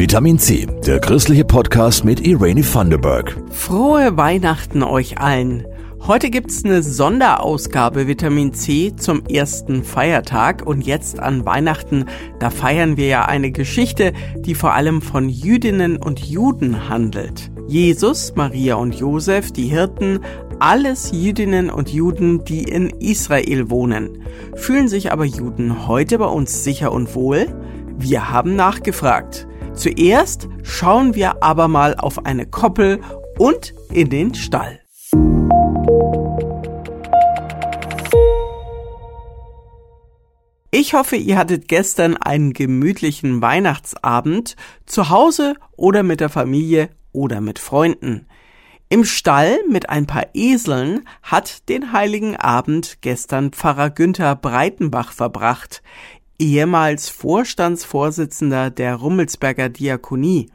Vitamin C, der christliche Podcast mit Irene Thunderberg. Frohe Weihnachten euch allen. Heute gibt's eine Sonderausgabe Vitamin C zum ersten Feiertag und jetzt an Weihnachten, da feiern wir ja eine Geschichte, die vor allem von Jüdinnen und Juden handelt. Jesus, Maria und Josef, die Hirten, alles Jüdinnen und Juden, die in Israel wohnen. Fühlen sich aber Juden heute bei uns sicher und wohl? Wir haben nachgefragt. Zuerst schauen wir aber mal auf eine Koppel und in den Stall. Ich hoffe, ihr hattet gestern einen gemütlichen Weihnachtsabend zu Hause oder mit der Familie oder mit Freunden. Im Stall mit ein paar Eseln hat den heiligen Abend gestern Pfarrer Günther Breitenbach verbracht ehemals Vorstandsvorsitzender der Rummelsberger Diakonie.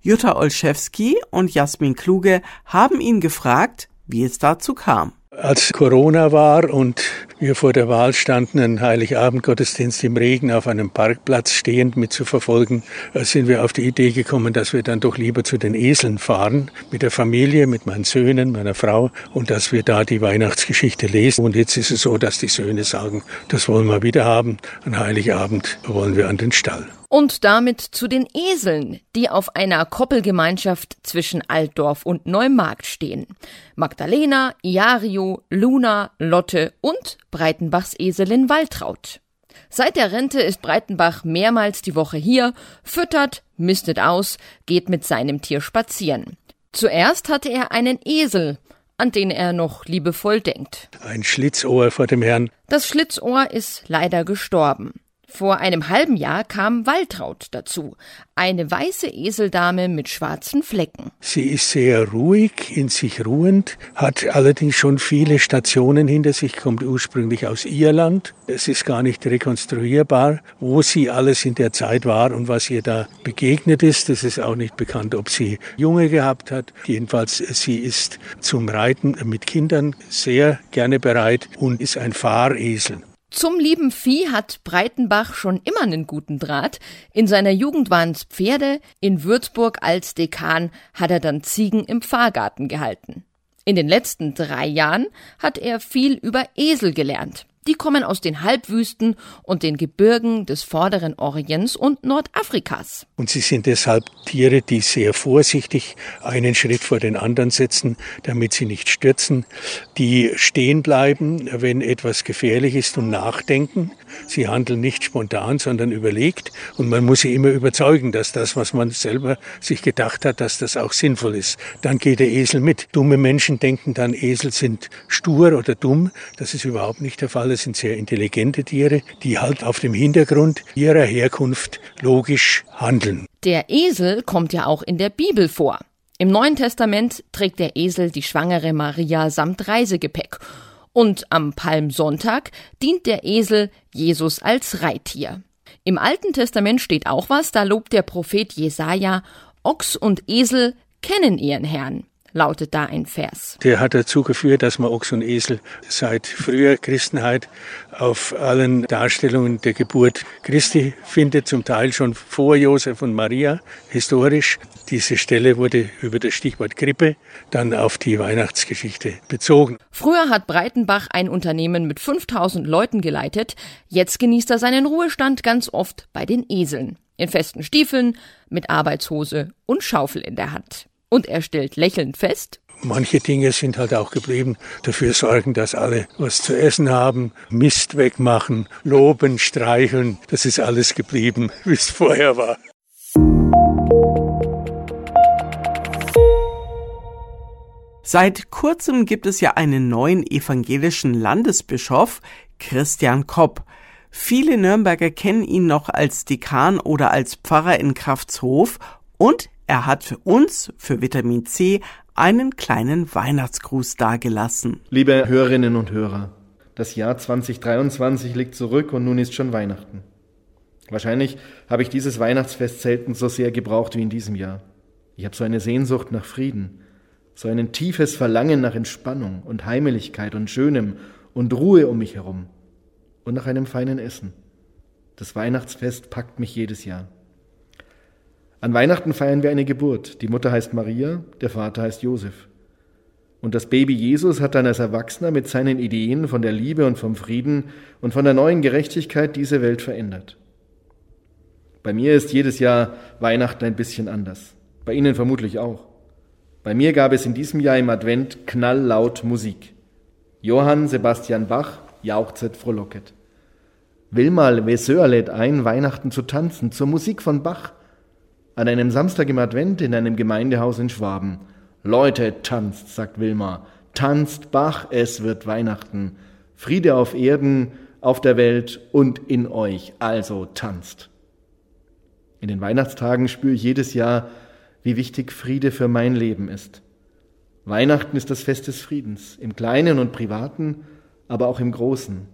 Jutta Olszewski und Jasmin Kluge haben ihn gefragt, wie es dazu kam. Als Corona war und wir vor der Wahl standen, einen Heiligabend-Gottesdienst im Regen auf einem Parkplatz stehend mitzuverfolgen, äh, sind wir auf die Idee gekommen, dass wir dann doch lieber zu den Eseln fahren, mit der Familie, mit meinen Söhnen, meiner Frau und dass wir da die Weihnachtsgeschichte lesen. Und jetzt ist es so, dass die Söhne sagen, das wollen wir wieder haben. An Heiligabend wollen wir an den Stall. Und damit zu den Eseln, die auf einer Koppelgemeinschaft zwischen Altdorf und Neumarkt stehen. Magdalena, Iario, Luna, Lotte und Breitenbachs Eselin Waltraud. Seit der Rente ist Breitenbach mehrmals die Woche hier, füttert, mistet aus, geht mit seinem Tier spazieren. Zuerst hatte er einen Esel, an den er noch liebevoll denkt. Ein Schlitzohr vor dem Herrn. Das Schlitzohr ist leider gestorben. Vor einem halben Jahr kam Waltraud dazu, eine weiße Eseldame mit schwarzen Flecken. Sie ist sehr ruhig, in sich ruhend, hat allerdings schon viele Stationen hinter sich, kommt ursprünglich aus Irland. Es ist gar nicht rekonstruierbar, wo sie alles in der Zeit war und was ihr da begegnet ist. Es ist auch nicht bekannt, ob sie Junge gehabt hat. Jedenfalls, sie ist zum Reiten mit Kindern sehr gerne bereit und ist ein Fahresel. Zum lieben Vieh hat Breitenbach schon immer einen guten Draht. In seiner Jugend waren es Pferde, in Würzburg als Dekan hat er dann Ziegen im Pfarrgarten gehalten. In den letzten drei Jahren hat er viel über Esel gelernt. Die kommen aus den Halbwüsten und den Gebirgen des vorderen Orients und Nordafrikas. Und sie sind deshalb Tiere, die sehr vorsichtig einen Schritt vor den anderen setzen, damit sie nicht stürzen, die stehen bleiben, wenn etwas gefährlich ist und nachdenken. Sie handeln nicht spontan, sondern überlegt und man muss sie immer überzeugen, dass das, was man selber sich gedacht hat, dass das auch sinnvoll ist. Dann geht der Esel mit. Dumme Menschen denken dann, Esel sind stur oder dumm. Das ist überhaupt nicht der Fall. Das sind sehr intelligente Tiere, die halt auf dem Hintergrund ihrer Herkunft logisch handeln. Der Esel kommt ja auch in der Bibel vor. Im Neuen Testament trägt der Esel die schwangere Maria samt Reisegepäck. Und am Palmsonntag dient der Esel Jesus als Reittier. Im Alten Testament steht auch was, da lobt der Prophet Jesaja, Ochs und Esel kennen ihren Herrn lautet da ein Vers. Der hat dazu geführt, dass man Ochs und Esel seit früher Christenheit auf allen Darstellungen der Geburt Christi findet, zum Teil schon vor Josef und Maria, historisch. Diese Stelle wurde über das Stichwort Krippe dann auf die Weihnachtsgeschichte bezogen. Früher hat Breitenbach ein Unternehmen mit 5000 Leuten geleitet. Jetzt genießt er seinen Ruhestand ganz oft bei den Eseln. In festen Stiefeln, mit Arbeitshose und Schaufel in der Hand. Und er stellt lächelnd fest, Manche Dinge sind halt auch geblieben. Dafür sorgen, dass alle was zu essen haben, Mist wegmachen, loben, streicheln. Das ist alles geblieben, wie es vorher war. Seit kurzem gibt es ja einen neuen evangelischen Landesbischof, Christian Kopp. Viele Nürnberger kennen ihn noch als Dekan oder als Pfarrer in Kraftshof und er hat für uns, für Vitamin C, einen kleinen Weihnachtsgruß dargelassen. Liebe Hörerinnen und Hörer, das Jahr 2023 liegt zurück und nun ist schon Weihnachten. Wahrscheinlich habe ich dieses Weihnachtsfest selten so sehr gebraucht wie in diesem Jahr. Ich habe so eine Sehnsucht nach Frieden, so ein tiefes Verlangen nach Entspannung und Heimeligkeit und Schönem und Ruhe um mich herum und nach einem feinen Essen. Das Weihnachtsfest packt mich jedes Jahr. An Weihnachten feiern wir eine Geburt. Die Mutter heißt Maria, der Vater heißt Josef. Und das Baby Jesus hat dann als Erwachsener mit seinen Ideen von der Liebe und vom Frieden und von der neuen Gerechtigkeit diese Welt verändert. Bei mir ist jedes Jahr Weihnachten ein bisschen anders. Bei Ihnen vermutlich auch. Bei mir gab es in diesem Jahr im Advent knalllaut Musik. Johann Sebastian Bach jauchzet frohlocket. Wilmal Weseur lädt ein, Weihnachten zu tanzen, zur Musik von Bach. An einem Samstag im Advent in einem Gemeindehaus in Schwaben. Leute, tanzt, sagt Wilmar. Tanzt Bach, es wird Weihnachten. Friede auf Erden, auf der Welt und in euch. Also tanzt. In den Weihnachtstagen spüre ich jedes Jahr, wie wichtig Friede für mein Leben ist. Weihnachten ist das Fest des Friedens, im Kleinen und Privaten, aber auch im Großen.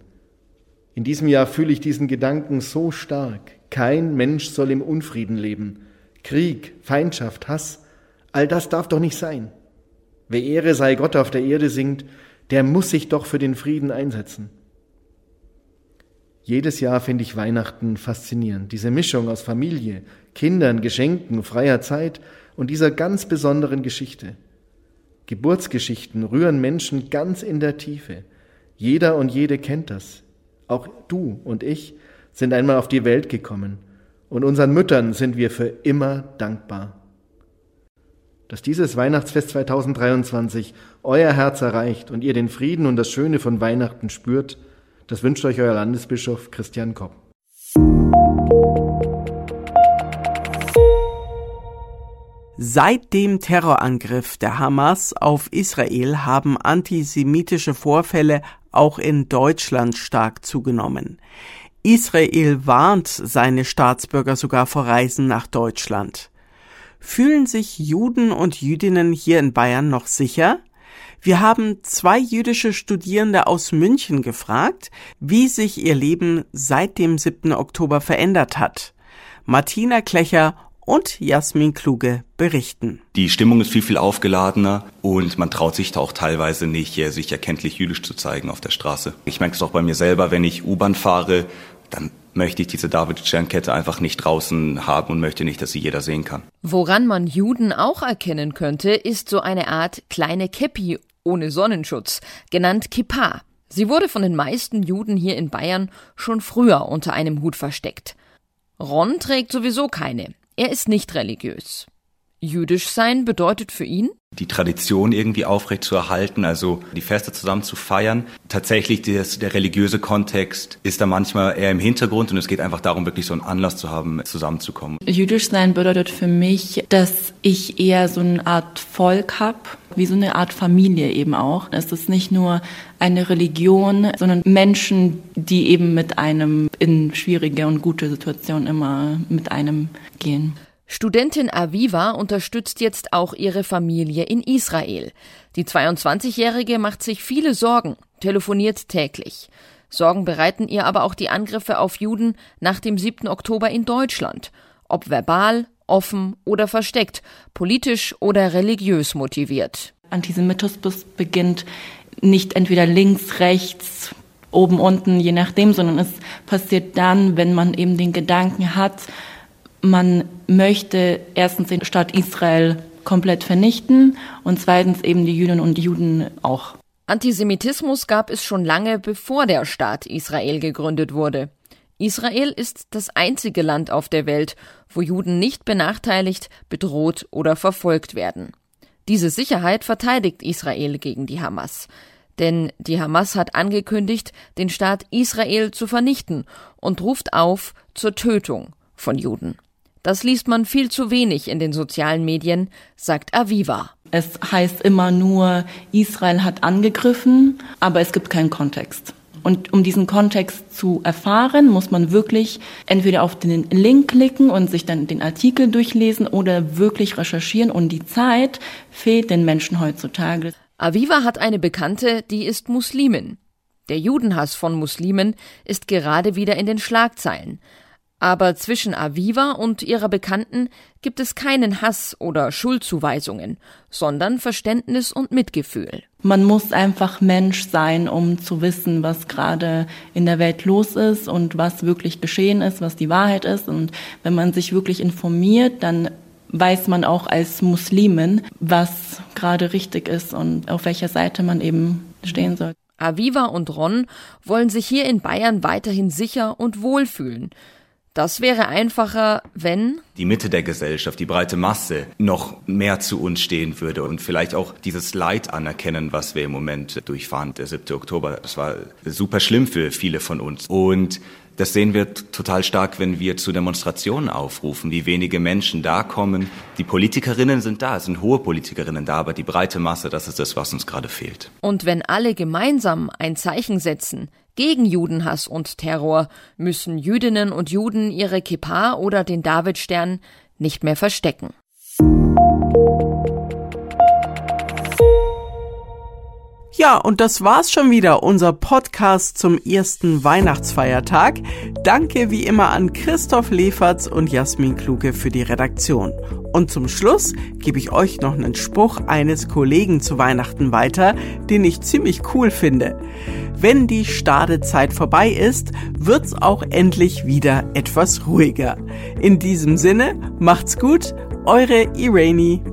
In diesem Jahr fühle ich diesen Gedanken so stark. Kein Mensch soll im Unfrieden leben. Krieg, Feindschaft, Hass, all das darf doch nicht sein. Wer Ehre sei Gott auf der Erde singt, der muss sich doch für den Frieden einsetzen. Jedes Jahr finde ich Weihnachten faszinierend. Diese Mischung aus Familie, Kindern, Geschenken, freier Zeit und dieser ganz besonderen Geschichte. Geburtsgeschichten rühren Menschen ganz in der Tiefe. Jeder und jede kennt das. Auch du und ich sind einmal auf die Welt gekommen und unseren Müttern sind wir für immer dankbar. Dass dieses Weihnachtsfest 2023 euer Herz erreicht und ihr den Frieden und das Schöne von Weihnachten spürt, das wünscht euch euer Landesbischof Christian Kopp. Seit dem Terrorangriff der Hamas auf Israel haben antisemitische Vorfälle auch in Deutschland stark zugenommen. Israel warnt seine Staatsbürger sogar vor Reisen nach Deutschland. Fühlen sich Juden und Jüdinnen hier in Bayern noch sicher? Wir haben zwei jüdische Studierende aus München gefragt, wie sich ihr Leben seit dem 7. Oktober verändert hat. Martina Klecher und Jasmin Kluge berichten. Die Stimmung ist viel, viel aufgeladener und man traut sich da auch teilweise nicht, sich erkenntlich jüdisch zu zeigen auf der Straße. Ich merke es auch bei mir selber, wenn ich U-Bahn fahre, dann möchte ich diese David-Sternkette einfach nicht draußen haben und möchte nicht, dass sie jeder sehen kann. Woran man Juden auch erkennen könnte, ist so eine Art kleine Käppi ohne Sonnenschutz, genannt Kippa. Sie wurde von den meisten Juden hier in Bayern schon früher unter einem Hut versteckt. Ron trägt sowieso keine. Er ist nicht religiös. Jüdisch sein bedeutet für ihn, die Tradition irgendwie aufrecht zu erhalten, also die Feste zusammen zu feiern. Tatsächlich das, der religiöse Kontext ist da manchmal eher im Hintergrund und es geht einfach darum, wirklich so einen Anlass zu haben, zusammenzukommen. Jüdisch sein bedeutet für mich, dass ich eher so eine Art Volk habe, wie so eine Art Familie eben auch. Es ist nicht nur eine Religion, sondern Menschen, die eben mit einem in schwierige und gute Situationen immer mit einem gehen. Studentin Aviva unterstützt jetzt auch ihre Familie in Israel. Die 22-Jährige macht sich viele Sorgen, telefoniert täglich. Sorgen bereiten ihr aber auch die Angriffe auf Juden nach dem 7. Oktober in Deutschland. Ob verbal, offen oder versteckt, politisch oder religiös motiviert. Antisemitismus beginnt nicht entweder links, rechts, oben, unten, je nachdem, sondern es passiert dann, wenn man eben den Gedanken hat, man möchte erstens den Staat Israel komplett vernichten und zweitens eben die Jüdinnen und Juden auch. Antisemitismus gab es schon lange bevor der Staat Israel gegründet wurde. Israel ist das einzige Land auf der Welt, wo Juden nicht benachteiligt, bedroht oder verfolgt werden. Diese Sicherheit verteidigt Israel gegen die Hamas. Denn die Hamas hat angekündigt, den Staat Israel zu vernichten und ruft auf zur Tötung von Juden. Das liest man viel zu wenig in den sozialen Medien, sagt Aviva. Es heißt immer nur, Israel hat angegriffen, aber es gibt keinen Kontext. Und um diesen Kontext zu erfahren, muss man wirklich entweder auf den Link klicken und sich dann den Artikel durchlesen oder wirklich recherchieren. Und die Zeit fehlt den Menschen heutzutage. Aviva hat eine Bekannte, die ist Muslimin. Der Judenhass von Muslimen ist gerade wieder in den Schlagzeilen. Aber zwischen Aviva und ihrer Bekannten gibt es keinen Hass oder Schuldzuweisungen, sondern Verständnis und Mitgefühl. Man muss einfach Mensch sein, um zu wissen, was gerade in der Welt los ist und was wirklich geschehen ist, was die Wahrheit ist. Und wenn man sich wirklich informiert, dann weiß man auch als Muslimin, was gerade richtig ist und auf welcher Seite man eben stehen soll. Aviva und Ron wollen sich hier in Bayern weiterhin sicher und wohlfühlen. Das wäre einfacher, wenn die Mitte der Gesellschaft, die breite Masse noch mehr zu uns stehen würde und vielleicht auch dieses Leid anerkennen, was wir im Moment durchfahren. Der 7. Oktober, das war super schlimm für viele von uns. Und das sehen wir total stark, wenn wir zu Demonstrationen aufrufen, wie wenige Menschen da kommen. Die Politikerinnen sind da, es sind hohe Politikerinnen da, aber die breite Masse, das ist das, was uns gerade fehlt. Und wenn alle gemeinsam ein Zeichen setzen, gegen Judenhass und Terror müssen Jüdinnen und Juden ihre Kippa oder den Davidstern nicht mehr verstecken. Ja, und das war's schon wieder, unser Podcast zum ersten Weihnachtsfeiertag. Danke wie immer an Christoph Leferz und Jasmin Kluge für die Redaktion. Und zum Schluss gebe ich euch noch einen Spruch eines Kollegen zu Weihnachten weiter, den ich ziemlich cool finde. Wenn die Stadezeit vorbei ist, wird's auch endlich wieder etwas ruhiger. In diesem Sinne, macht's gut, eure Irene.